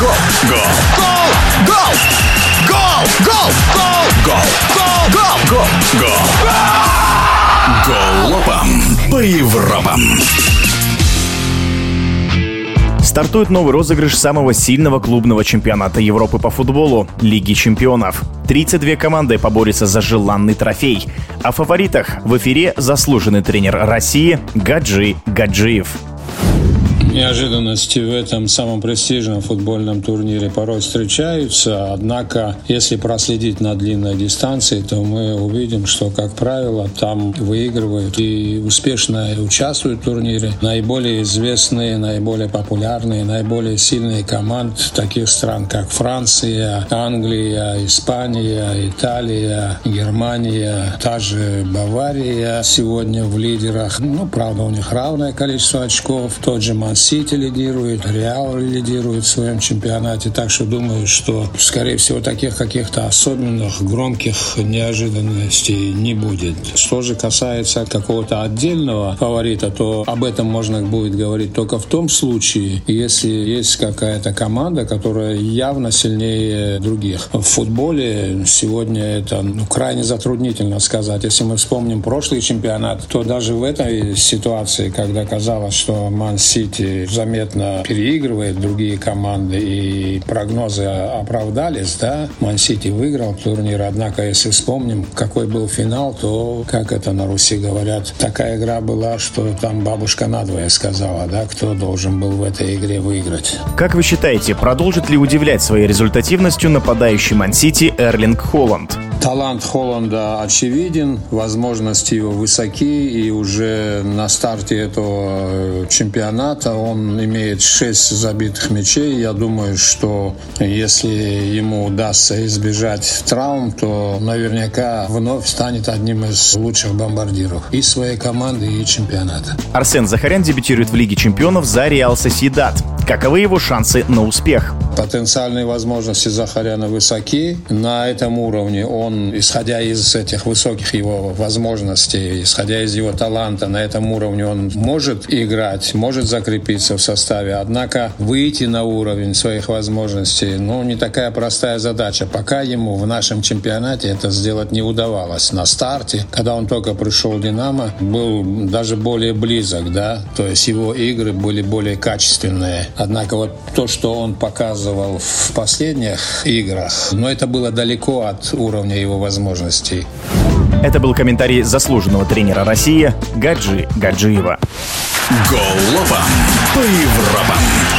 Гол! Гол! Гол! Гол! Гол! Гол! Гол! Гол! Гол! Гол! Голопом по Европам. Стартует новый розыгрыш самого сильного клубного чемпионата Европы по футболу – Лиги чемпионов. 32 команды поборются за желанный трофей. О фаворитах в эфире заслуженный тренер России Гаджи Гаджиев. Неожиданности в этом самом престижном футбольном турнире порой встречаются, однако, если проследить на длинной дистанции, то мы увидим, что, как правило, там выигрывают и успешно участвуют в турнире наиболее известные, наиболее популярные, наиболее сильные команды таких стран, как Франция, Англия, Испания, Италия, Германия, та же Бавария сегодня в лидерах. Ну, правда, у них равное количество очков. Тот же Ман Сити лидирует, Реал лидирует в своем чемпионате. Так что думаю, что, скорее всего, таких каких-то особенных, громких неожиданностей не будет. Что же касается какого-то отдельного фаворита, то об этом можно будет говорить только в том случае, если есть какая-то команда, которая явно сильнее других. В футболе сегодня это ну, крайне затруднительно сказать. Если мы вспомним прошлый чемпионат, то даже в этой ситуации, когда казалось, что Ман-Сити заметно переигрывает другие команды, и прогнозы оправдались, да. Ман-Сити выиграл турнир, однако, если вспомним, какой был финал, то, как это на Руси говорят, такая игра была, что там бабушка надвое сказала, да, кто должен был в этой игре выиграть. Как вы считаете, продолжит ли удивлять своей результативностью нападающий Ман-Сити Эрлинг Холланд? Талант Холланда очевиден, возможности его высоки, и уже на старте этого чемпионата он имеет 6 забитых мячей. Я думаю, что если ему удастся избежать травм, то наверняка вновь станет одним из лучших бомбардиров и своей команды, и чемпионата. Арсен Захарян дебютирует в Лиге чемпионов за Реал Соседат. Каковы его шансы на успех? Потенциальные возможности Захаряна высоки. На этом уровне он, исходя из этих высоких его возможностей, исходя из его таланта, на этом уровне он может играть, может закрепиться в составе. Однако выйти на уровень своих возможностей, ну, не такая простая задача. Пока ему в нашем чемпионате это сделать не удавалось. На старте, когда он только пришел в «Динамо», был даже более близок, да, то есть его игры были более качественные. Однако вот то, что он показывал показывал в последних играх, но это было далеко от уровня его возможностей. Это был комментарий заслуженного тренера России Гаджи Гаджиева. Голова по Европам.